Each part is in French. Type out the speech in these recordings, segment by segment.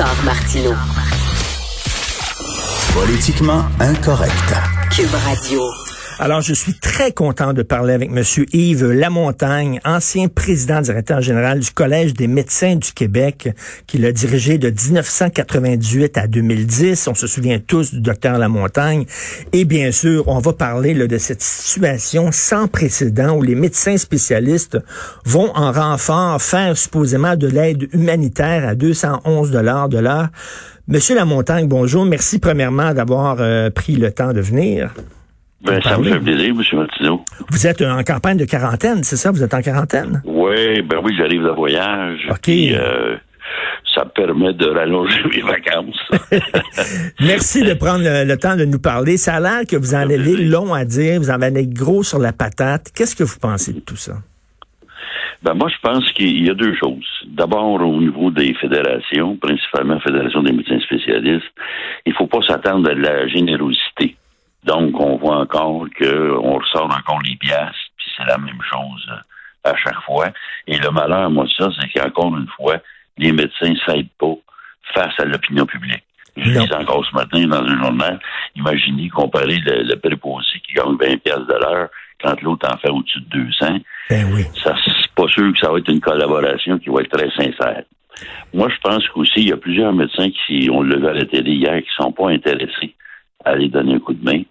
Richard Martineau. Politiquement incorrect. Cube Radio. Alors, je suis très content de parler avec M. Yves Lamontagne, ancien président directeur général du Collège des médecins du Québec, qui l'a dirigé de 1998 à 2010. On se souvient tous du docteur Lamontagne. Et bien sûr, on va parler de cette situation sans précédent où les médecins spécialistes vont en renfort faire supposément de l'aide humanitaire à 211 dollars de l'heure. Monsieur Lamontagne, bonjour. Merci premièrement d'avoir euh, pris le temps de venir. Ben, ça me fait plaisir, M. Martineau. Vous êtes en campagne de quarantaine, c'est ça? Vous êtes en quarantaine? Oui, ben oui, j'arrive de voyage. OK. Puis, euh, ça me permet de rallonger mes vacances. Merci de prendre le, le, temps de nous parler. Ça a l'air que vous en avez long à dire, vous en avez gros sur la patate. Qu'est-ce que vous pensez de tout ça? Ben moi, je pense qu'il y a deux choses. D'abord, au niveau des fédérations, principalement la Fédération des médecins spécialistes, il faut pas s'attendre à de la générosité. Donc, on voit encore qu'on ressort encore les pièces, puis c'est la même chose euh, à chaque fois. Et le malheur, moi, ça, c'est qu'encore une fois, les médecins ne s'aident pas face à l'opinion publique. Je disais encore ce matin dans un journal, imaginez comparer le, le préposé qui gagne 20 pièces de l'heure quand l'autre en fait au-dessus de 200. Ben oui. Ça, c'est pas sûr que ça va être une collaboration qui va être très sincère. Moi, je pense qu'aussi, il y a plusieurs médecins qui, on l'a vu à la télé hier, qui sont pas intéressés aller donner un coup de main.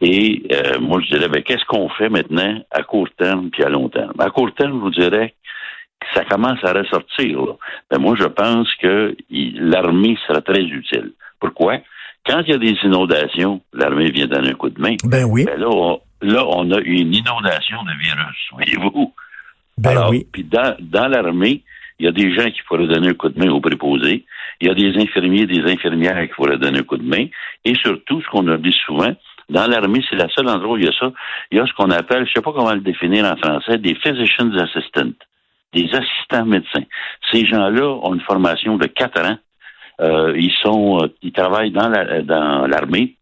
Et euh, moi, je dirais, ben, qu'est-ce qu'on fait maintenant à court terme puis à long terme? À court terme, je vous dirais que ça commence à ressortir. Ben, moi, je pense que l'armée sera très utile. Pourquoi? Quand il y a des inondations, l'armée vient donner un coup de main. Ben oui. Ben là, on, là, on a une inondation de virus, voyez-vous? Ben Alors, oui. Puis dans, dans l'armée, il y a des gens qui pourraient donner un coup de main aux préposés. Il y a des infirmiers des infirmières qui pourraient donner un coup de main. Et surtout, ce qu'on oublie souvent, dans l'armée, c'est la seule endroit où il y a ça. Il y a ce qu'on appelle, je sais pas comment le définir en français, des physicians assistants, des assistants médecins. Ces gens-là ont une formation de quatre ans. Euh, ils sont, ils travaillent dans la, dans l'armée.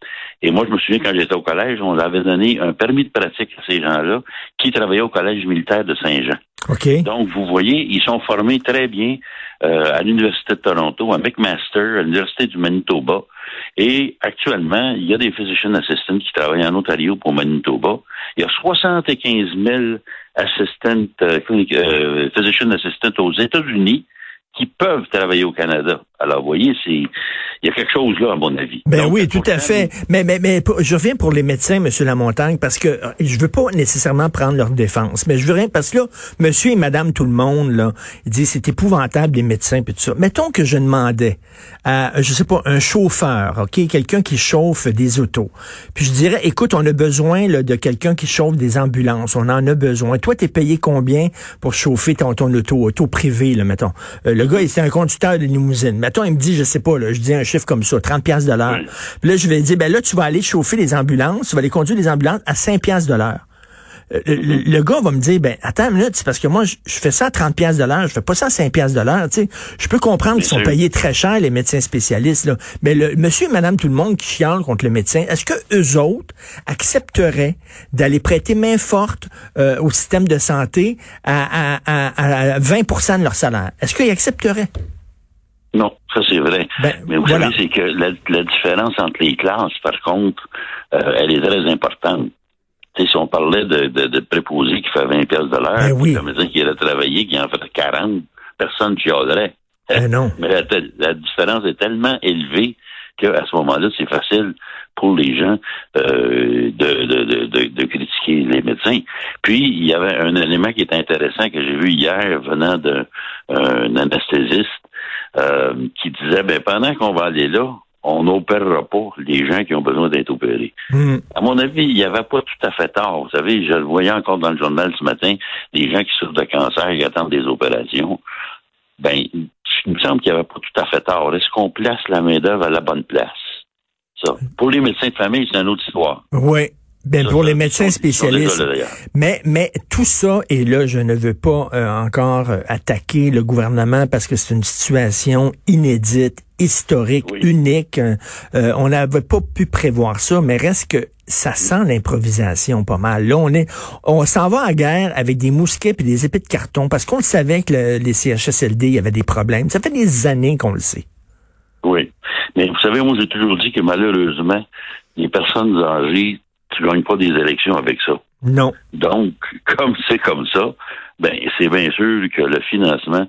Et moi, je me souviens quand j'étais au collège, on avait donné un permis de pratique à ces gens-là qui travaillaient au collège militaire de Saint-Jean. OK. Donc, vous voyez, ils sont formés très bien euh, à l'Université de Toronto, à McMaster, à l'Université du Manitoba. Et actuellement, il y a des physician assistants qui travaillent en Ontario pour Manitoba. Il y a 75 000 assistants, euh, euh, physician assistants aux États-Unis qui peuvent travailler au Canada. Alors, vous voyez, c'est il y a quelque chose là, à mon avis. Ben Donc, oui, tout à fait. Mais, mais, mais je reviens pour les médecins, Monsieur Lamontagne, parce que euh, je veux pas nécessairement prendre leur défense, mais je veux rien parce que là, Monsieur et Madame tout le monde là, ils disent c'est épouvantable les médecins puis tout ça. Mettons que je demandais à, je sais pas, un chauffeur, ok, quelqu'un qui chauffe des autos, puis je dirais, écoute, on a besoin là, de quelqu'un qui chauffe des ambulances, on en a besoin. Toi, t'es payé combien pour chauffer ton, ton auto, auto privé, là, mettons? Euh, le gars, il c'est un conducteur de limousine. Mettons, il me dit, je sais pas, là, je dis un chiffre comme ça, 30 pièces de l'heure. Puis là, je vais dire, ben là, tu vas aller chauffer les ambulances, tu vas aller conduire les ambulances à 5 pièces de l'heure. Euh, Le, le- le gars va me dire, ben attends une minute, c'est parce que moi, je, je fais ça à 30 pièces de l'heure, je fais pas ça à 5 pièces de l'heure, tu sais. Je peux comprendre qu'ils sont payés très cher, les médecins spécialistes, là. Mais le monsieur et madame tout le monde qui chiale contre le médecin, est-ce que eux autres accepteraient d'aller prêter main forte euh, au système de santé à, à, à, à 20 de leur salaire? Est-ce qu'ils accepteraient? Non, ça c'est vrai. Ben, Mais vous voilà. savez, c'est que la, la différence entre les classes, par contre, euh, elle est très importante. Tu sais, si on parlait de, de, de préposé qui fait 20 pièces de l'heure, Ben oui. ça veut dire qu'il a travaillé, qui en fait 40, personne ne chialerait. Ben non. Mais la, la différence est tellement élevée qu'à ce moment-là, c'est facile pour les gens euh, de, de, de, de, critiquer les médecins. Puis, il y avait un élément qui est intéressant que j'ai vu hier venant d'un un anesthésiste euh, qui disait, ben, pendant qu'on va aller là, on n'opérera pas les gens qui ont besoin d'être opérés. Hmm. À mon avis, il n'y avait pas tout à fait tort. Vous savez, je le voyais encore dans le journal ce matin, des gens qui souffrent de cancer et attendent des opérations. Ben, il me semble qu'il n'y avait pas tout à fait tort. Est-ce qu'on place la main-d'œuvre à la bonne place? Ça. Pour les médecins de famille, c'est une autre histoire. Oui. Ben, pour les médecins spécialistes. Mais, mais tout ça, et là, je ne veux pas euh, encore euh, attaquer le gouvernement parce que c'est une situation inédite, historique, Oui. unique. Euh, euh, on n'avait pas pu prévoir ça, mais reste que ça sent l'improvisation pas mal. Là, on est, on s'en va en guerre avec des mousquets et des épées de carton parce qu'on le savait que le- les CHSLD, il y avait des problèmes. Ça fait des années qu'on le sait. Oui. Mais vous savez, moi, j'ai toujours dit que malheureusement, les personnes âgées, tu gagnes pas des élections avec ça. Non. Donc, comme c'est comme ça, ben, c'est bien sûr que le financement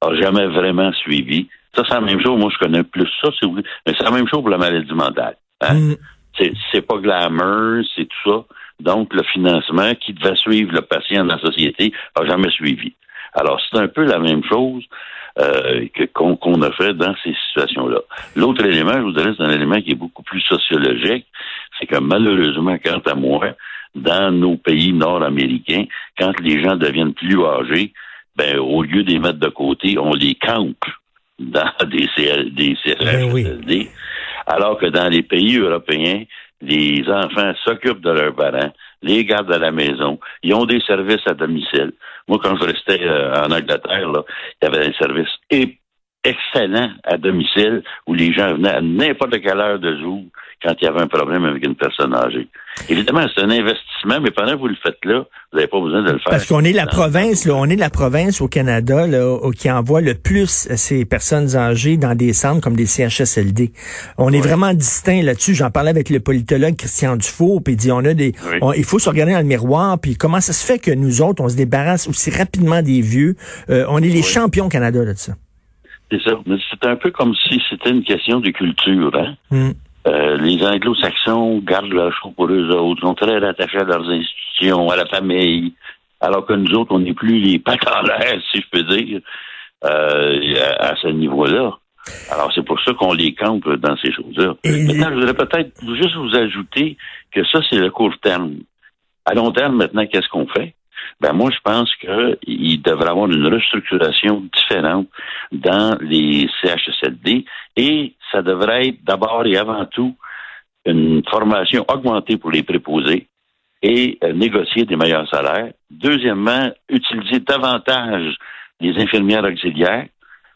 a jamais vraiment suivi. Ça, c'est la même chose. Moi, je connais plus ça, c'est. Mais c'est la même chose pour la maladie mentale. Hein? Mm. C'est, c'est pas glamour, c'est tout ça. Donc, le financement qui devait suivre le patient dans la société a jamais suivi. Alors, c'est un peu la même chose euh, qu'on, a fait dans ces situations-là. L'autre élément, je vous dirais, c'est un élément qui est beaucoup plus sociologique. C'est que malheureusement, quant à moi, dans nos pays nord-américains, quand les gens deviennent plus âgés, ben, au lieu de les mettre de côté, on les campe dans des, CL, des Ben oui. Alors que dans les pays européens, les enfants s'occupent de leurs parents, les gardent à la maison, ils ont des services à domicile. Moi, quand je restais euh, en Angleterre, il y avait un service excellent à domicile où les gens venaient à n'importe quelle heure de jour quand il y avait un problème avec une personne âgée. Évidemment, c'est un investissement, mais pendant que vous le faites là, vous n'avez pas besoin de le faire. Parce qu'on est la province, là, on est la province au Canada là, qui envoie le plus ces personnes âgées dans des centres comme des CHSLD. On est vraiment distinct là-dessus. J'en parlais avec le politologue Christian Dufault, puis il dit on a des, Oui. on- il faut se regarder dans le miroir, puis comment ça se fait que nous autres on se débarrasse aussi rapidement des vieux. Euh, on est les Oui. champions au Canada là, de ça. C'est ça. Mais c'est un peu comme si c'était une question de culture, hein? Hmm. Euh, les anglo-saxons gardent leur chaud pour eux autres, sont très attachés à leurs institutions, à la famille, alors que nous autres, on n'est plus les pattes en l'air, si je peux dire, euh, à, à ce niveau-là. Alors, c'est pour ça qu'on les campe dans ces choses-là. Et- Maintenant, je voudrais peut-être juste vous ajouter que ça, c'est le court terme. À long terme, maintenant, qu'est-ce qu'on fait? Ben moi, je pense qu'il devrait y avoir une restructuration différente dans les CHSLD et ça devrait être d'abord et avant tout une formation augmentée pour les préposés et euh, négocier des meilleurs salaires. Deuxièmement, utiliser davantage les infirmières auxiliaires.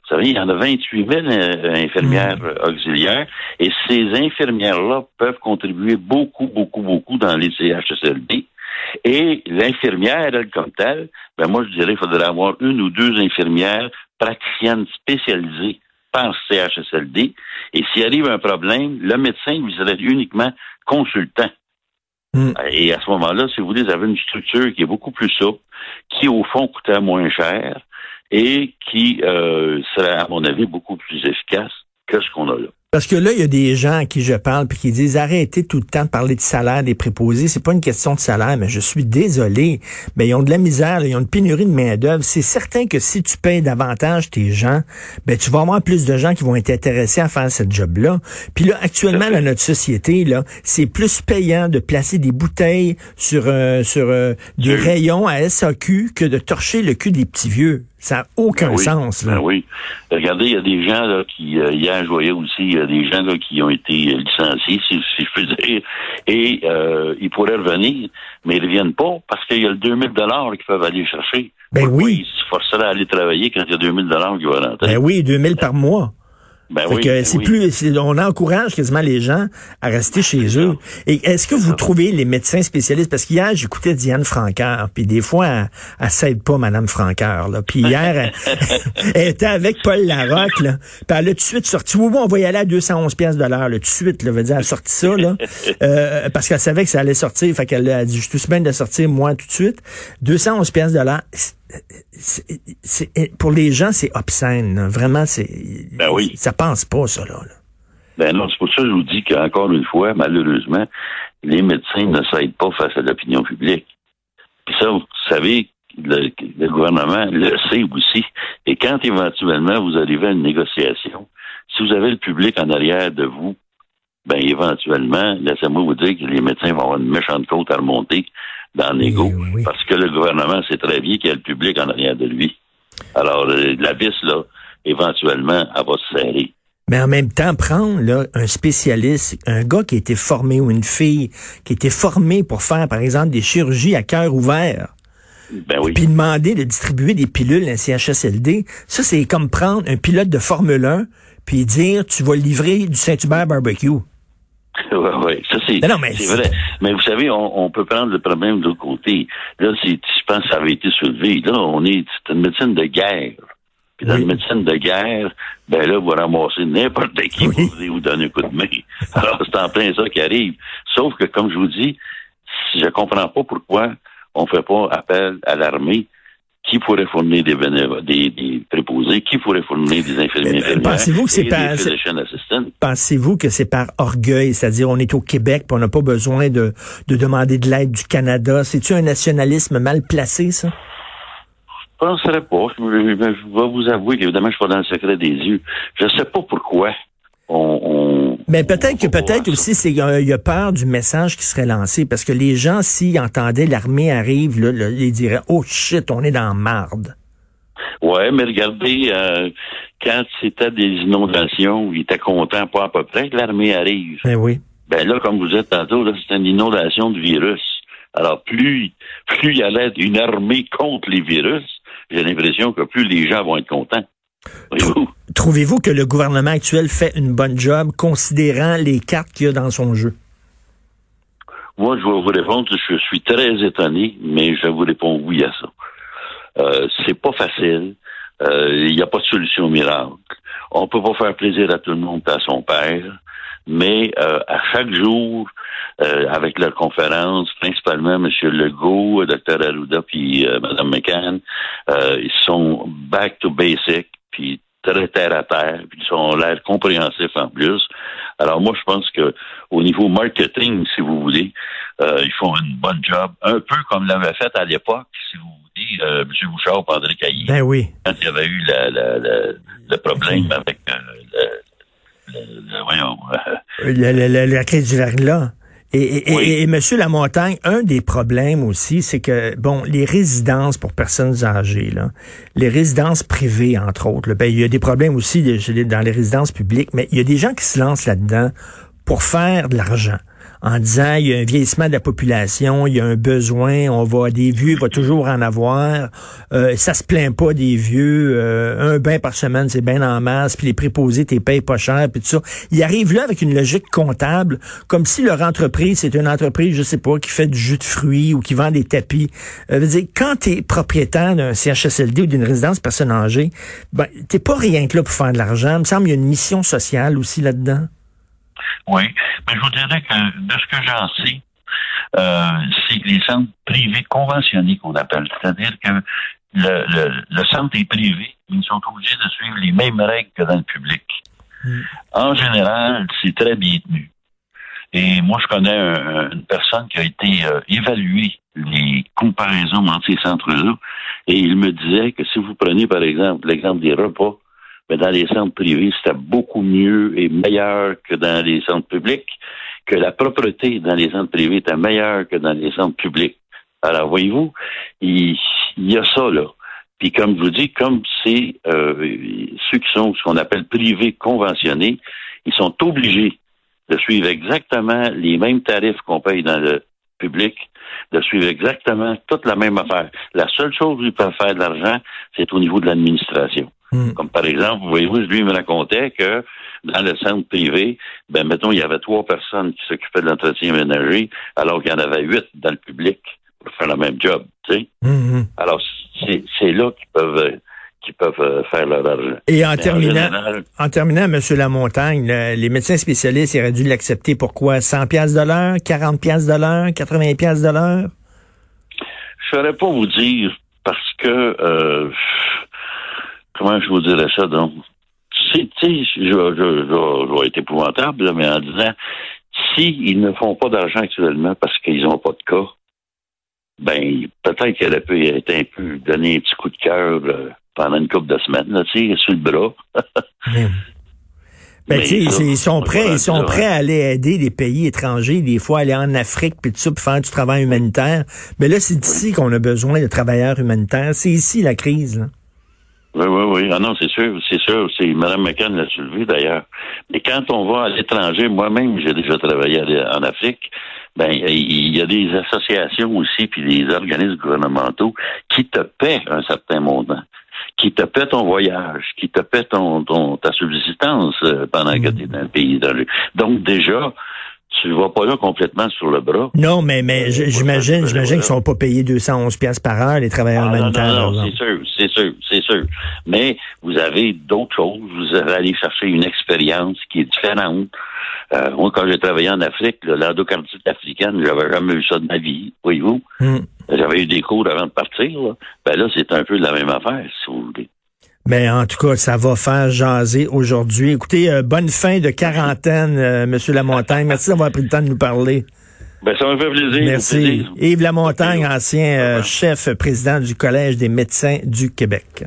Vous savez, il y en a 28 000 euh, infirmières euh, auxiliaires et ces infirmières-là peuvent contribuer beaucoup, beaucoup, beaucoup dans les CHSLD. Et l'infirmière, elle, comme telle, ben moi, je dirais qu'il faudrait avoir une ou deux infirmières praticiennes spécialisées par CHSLD. Et s'il arrive un problème, le médecin lui serait uniquement consultant. Mm. Et à ce moment-là, si vous voulez, vous avez une structure qui est beaucoup plus souple, qui, au fond, coûterait moins cher et qui euh, serait, à mon avis, beaucoup plus efficace que ce qu'on a là. Parce que là, il y a des gens à qui je parle puis qui disent arrêtez tout le temps de parler de salaire des préposés. C'est pas une question de salaire, mais je suis désolé. Mais ils ont de la misère, là, ils ont une pénurie de main d'œuvre. C'est certain que si tu payes davantage tes gens, ben tu vas avoir plus de gens qui vont être intéressés à faire ce job-là. Puis là, actuellement dans notre société, là, c'est plus payant de placer des bouteilles sur euh, sur euh, des rayons à SAQ que de torcher le cul des petits vieux. Ça n'a aucun Ben oui, sens. Là. ben oui. Regardez, il y a des gens là, qui, euh, hier, je voyais aussi, il y a des gens là, qui ont été euh, licenciés, si, si je peux dire, et euh, ils pourraient revenir, mais ils ne reviennent pas parce qu'il y a le 2000 dollars qu'ils peuvent aller chercher. Ben Pourquoi oui. Ils se forceraient à aller travailler quand il y a 2000 dollars qui vont rentrer? Ben oui, 2000 par mois. Ben Fait oui, que ben c'est oui. plus, on encourage quasiment les gens à rester chez eux. Et est-ce que vous trouvez les médecins spécialistes, parce qu'hier, j'écoutais Diane Franqueur, puis des fois, elle, elle s'aide pas, Madame Franqueur, là. Puis hier, elle, elle était avec Paul Larocque, là. Puis elle a tout de suite sorti, oui, on va y aller à 211 pièces de l'heure, là, tout de suite, là, veut dire, elle a sorti ça, là, euh, parce qu'elle savait que ça allait sortir, fait qu'elle a dit, je suis tout bien de sortir, moi, tout de suite. 211 pièces de l'heure. C'est- pour les gens, c'est obscène. Vraiment, c'est, Ben oui. ça pense pas, ça, là. là. Ben non, c'est pour ça que je vous dis qu'encore une fois, malheureusement, les médecins ne s'aident pas face à l'opinion publique. Puis ça, vous savez, le, le gouvernement le sait aussi. Et quand éventuellement vous arrivez à une négociation, si vous avez le public en arrière de vous, ben éventuellement, laissez-moi vous dire que les médecins vont avoir une méchante côte à remonter dans Oui, oui. parce que le gouvernement sait très bien qu'il y a le public en arrière de lui. Alors, euh, la vis, là, éventuellement, elle va se serrer. Mais en même temps, prendre là, un spécialiste, un gars qui a été formé ou une fille qui a été formée pour faire, par exemple, des chirurgies à cœur ouvert, Ben oui. puis demander de distribuer des pilules à un CHSLD, ça, c'est comme prendre un pilote de Formule 1 puis dire, tu vas livrer du Saint-Hubert barbecue. Oui, oui, ça c'est mais vrai. Mais vous savez, on, on peut prendre le problème de l'autre côté. Là, c'est, je pense que ça avait été soulevé. Là, on est, c'est une médecine de guerre. Puis dans Oui. une médecine de guerre, ben là, vous ramasser n'importe qui Oui. pour vous donner un coup de main. Alors, c'est en plein ça qui arrive. Sauf que, comme je vous dis, si je comprends pas pourquoi on fait pas appel à l'armée qui pourrait fournir des bénévoles, des, des préposés, qui pourrait fournir des infirmiers Euh, pensez-vous que c'est assistants? Pensez-vous que c'est par orgueil, c'est-à-dire on est au Québec, puis on n'a pas besoin de, de demander de l'aide du Canada? C'est-tu un nationalisme mal placé, ça? Je penserais pas. Je, je- je vais vous avouer qu'évidemment, je suis pas dans le secret des yeux. Je sais pas pourquoi on... on Mais peut-être que peut-être aussi c'est il y a peur du message qui serait lancé parce que les gens s'ils entendaient l'armée arrive là, là, ils diraient oh shit on est dans marde. Ouais, mais regardez, euh, quand c'était des inondations, ils étaient contents pas à peu près que l'armée arrive. Ben oui. Ben là, comme vous êtes tantôt, là, c'est une inondation de virus. Alors, plus, plus il y allait une armée contre les virus, j'ai l'impression que plus les gens vont être contents. Trouvez-vous que le gouvernement actuel fait une bonne job considérant les cartes qu'il y a dans son jeu? Moi, je vais vous répondre, je suis très étonné, mais je vous réponds oui à ça. Euh, c'est pas facile. Euh, Il n'y a pas de solution miracle. On peut pas faire plaisir à tout le monde à son père, mais euh, à chaque jour, avec leurs conférences, principalement M. Legault, Dr. Arruda puis Mme McCann, ils sont back to basic, puis très terre à terre, puis ils ont l'air compréhensifs en plus. Alors moi, je pense que au niveau marketing, si vous voulez, euh, ils font une bonne job, un peu comme l'avait fait à l'époque, si vous voulez, euh, M. Bouchard, André Caillé, Ben oui. quand il y avait eu la, la, la- le problème avec euh, le, le- le- voyons, la crise du verglas. Et, et, et- Oui. et, Monsieur Lamontagne, un des problèmes aussi, c'est que bon, les résidences pour personnes âgées, là, les résidences privées entre autres, là, ben, il y a des problèmes aussi dans les résidences publiques, mais il y a des gens qui se lancent là-dedans pour faire de l'argent. En disant, il y a un vieillissement de la population, il y a un besoin, on va des vieux, il va toujours en avoir. Euh, ça se plaint pas des vieux. euh, un bain par semaine, c'est bien en masse. Puis les préposés, t'es payes pas cher, puis tout ça. Ils arrivent là avec une logique comptable, comme si leur entreprise, c'est une entreprise, je sais pas, qui fait du jus de fruits ou qui vend des tapis. Euh, veut dire, quand t'es propriétaire d'un CHSLD ou d'une résidence personne âgée, ben, t'es pas rien que là pour faire de l'argent. Il me semble qu'il y a une mission sociale aussi là-dedans. Oui, mais je vous dirais que de ce que j'en sais, euh, c'est les centres privés conventionnés qu'on appelle. C'est-à-dire que le, le, le centre est privé, ils sont obligés de suivre les mêmes règles que dans le public. Mm. En général, c'est très bien tenu. Et moi, je connais un- une personne qui a été euh, évaluée les comparaisons entre ces centres-là, et il me disait que si vous prenez, par exemple, l'exemple des repas, mais dans les centres privés, c'était beaucoup mieux et meilleur que dans les centres publics, que la propreté dans les centres privés était meilleure que dans les centres publics. Alors, voyez-vous, il, y a ça, là. Puis comme je vous dis, comme c'est euh, ceux qui sont ce qu'on appelle privés conventionnés, ils sont obligés de suivre exactement les mêmes tarifs qu'on paye dans le public, de suivre exactement toute la même affaire. La seule chose où ils peuvent faire de l'argent, c'est au niveau de l'administration. Mm. Comme par exemple, vous voyez-vous, lui me racontait que dans le centre privé, ben mettons, il y avait trois personnes qui s'occupaient de l'entretien ménager, alors qu'il y en avait huit dans le public pour faire le même job. Tu sais? Mhm. Alors, c'est là qu'ils peuvent qu'ils peuvent euh, faire leur argent. Et en Mais terminant, en terminant, M. Lamontagne, le- les médecins spécialistes auraient dû l'accepter pourquoi? 100 pièces de l'heure, 40 pièces de l'heure, 80 pièces de l'heure? je saurais pas vous dire parce que euh, comment je vous dirais ça donc? Tu sais je, je, vais être épouvantable là, mais en disant si ils ne font pas d'argent actuellement parce qu'ils n'ont pas de cas ben peut-être qu'elle a pu être un peu donner un petit coup de cœur euh, pendant une couple de semaines là, tu sais sur le bras Ben, Mais tu ils sont prêts, ils sont ça, prêts à aller aider des pays étrangers, des fois aller en Afrique puis tout ça pour faire du travail humanitaire. Mais là, c'est ici qu'on a besoin de travailleurs humanitaires. C'est ici la crise. Là. Oui, oui, oui. Ah non, c'est sûr, c'est sûr. C'est Mme McCann l'a soulevé d'ailleurs. Mais quand on va à l'étranger, moi-même, j'ai déjà travaillé en Afrique. Ben, il y a des associations aussi, puis des organismes gouvernementaux qui te paient un certain montant qui te paie ton voyage, qui te paie ton, ta subsistance euh, pendant que tu es dans le pays. Donc déjà, tu ne vas pas là complètement sur le bras. Non, mais, mais j'imagine, j'imagine qu'ils sont pas payés 211 pièces par heure, les travailleurs ah, humanitaires. Non, non, c'est sûr, c'est sûr, c'est sûr. Mais vous avez d'autres choses. Vous allez aller chercher une expérience qui est différente. Euh, moi, quand j'ai travaillé en Afrique, l'endocardite africaine, j'avais jamais eu ça de ma vie, voyez-vous. Hmm. J'avais eu des cours avant de partir. Là. Ben là, c'est un peu la même affaire, si vous voulez. Mais en tout cas, ça va faire jaser aujourd'hui. Écoutez, euh, bonne fin de quarantaine, euh, Monsieur Lamontagne. Merci d'avoir pris le temps de nous parler. Ben, ça m'a fait plaisir. Merci. Yves Lamontagne, ancien euh, chef président du Collège des médecins du Québec.